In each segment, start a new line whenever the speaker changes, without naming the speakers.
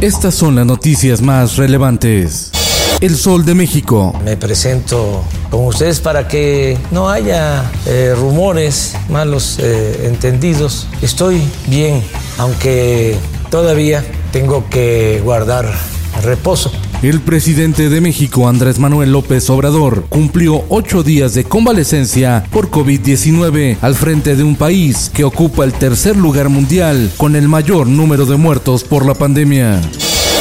Estas son las noticias más relevantes. El Sol de México.
Me presento con ustedes para que no haya eh, rumores, malos eh, entendidos. Estoy bien, aunque todavía tengo que guardar reposo.
El presidente de México, Andrés Manuel López Obrador, cumplió ocho días de convalecencia por COVID-19 al frente de un país que ocupa el tercer lugar mundial con el mayor número de muertos por la pandemia.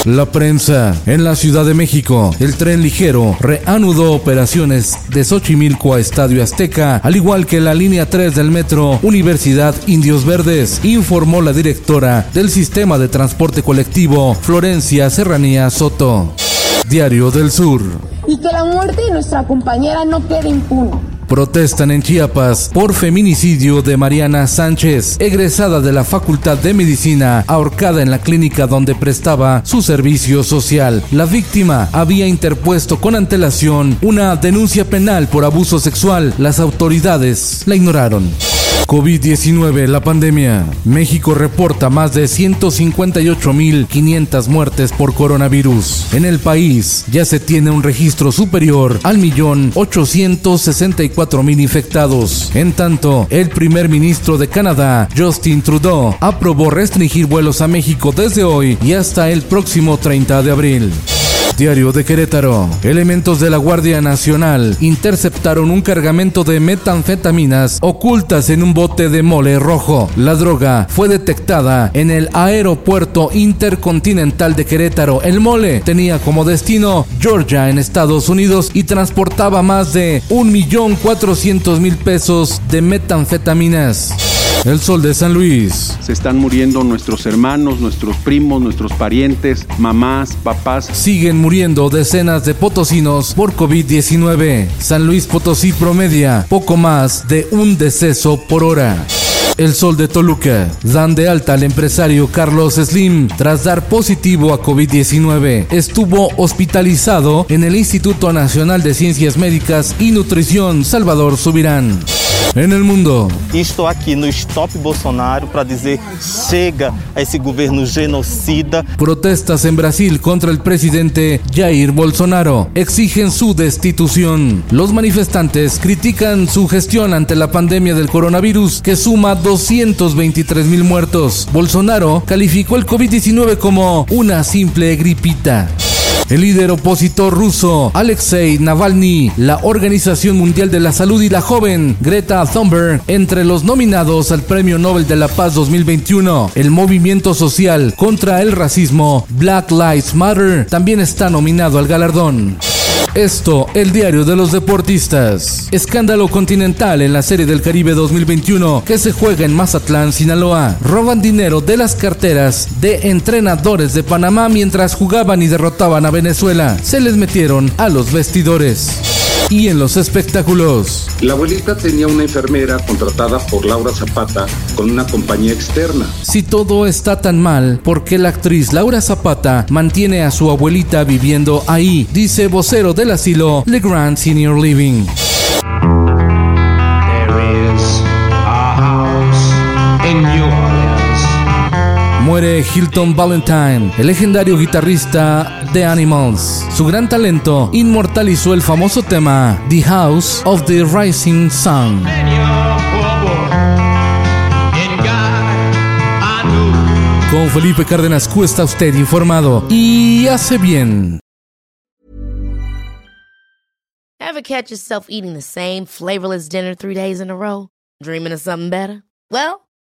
La prensa. En la Ciudad de México, el tren ligero reanudó operaciones de Xochimilco a Estadio Azteca, al igual que la línea 3 del metro Universidad Indios Verdes, informó la directora del sistema de transporte colectivo, Florencia Serranía Soto. Diario del Sur.
y que la muerte de nuestra compañera no quede impune.
Protestan en Chiapas por feminicidio de Mariana Sánchez, egresada de la Facultad de Medicina, ahorcada en la clínica donde prestaba su servicio social. La víctima había interpuesto con antelación una denuncia penal por abuso sexual. Las autoridades la ignoraron. COVID-19, la pandemia. México reporta más de 158.500 muertes por coronavirus. En el país ya se tiene un registro superior al millón 864 mil infectados. En tanto, el primer ministro de Canadá, Justin Trudeau, aprobó restringir vuelos a México desde hoy y hasta el próximo 30 de abril. Diario de Querétaro. Elementos de la Guardia Nacional interceptaron un cargamento de metanfetaminas ocultas en un bote de mole rojo. La droga fue detectada en el aeropuerto intercontinental de Querétaro. El mole tenía como destino Georgia en Estados Unidos y transportaba más de 1.400.000 pesos de metanfetaminas. El sol de San Luis.
Se están muriendo nuestros hermanos, nuestros primos, nuestros parientes, mamás, papás.
Siguen muriendo decenas de potosinos por COVID-19. San Luis Potosí promedia poco más de un deceso por hora. El Sol de Toluca. Dan de alta al empresario Carlos Slim tras dar positivo a COVID-19. Estuvo hospitalizado en el Instituto Nacional de Ciencias Médicas y Nutrición Salvador Subirán. En el mundo,
Estou aqui no Stop Bolsonaro para dizer chega a esse governo genocida.
Protestas en Brasil contra el presidente Jair Bolsonaro exigen su destitución. Los manifestantes critican su gestión ante la pandemia del coronavirus que suma 223 mil muertos. Bolsonaro calificó el COVID-19 como una simple gripita. El líder opositor ruso Alexei Navalny, la Organización Mundial de la Salud y la joven Greta Thunberg entre los nominados al Premio Nobel de la Paz 2021. El movimiento social contra el racismo Black Lives Matter también está nominado al galardón. Esto, el diario de los deportistas. Escándalo continental en la Serie del Caribe 2021 que se juega en Mazatlán, Sinaloa. Roban dinero de las carteras de entrenadores de Panamá mientras jugaban y derrotaban a Venezuela. Se les metieron a los vestidores. Y en los espectáculos.
La abuelita tenía una enfermera contratada por Laura Zapata con una compañía externa.
Si todo está tan mal, ¿por qué la actriz Laura Zapata mantiene a su abuelita viviendo ahí? Dice vocero del asilo Le Grand Senior Living. Muere Hilton Valentine, el legendario guitarrista de Animals. Su gran talento inmortalizó el famoso tema The House of the Rising Sun. Con Felipe Cárdenas Q está usted informado y hace bien.
Ever catch yourself eating the same flavorless dinner three days in a row? Dreaming of something better? Well,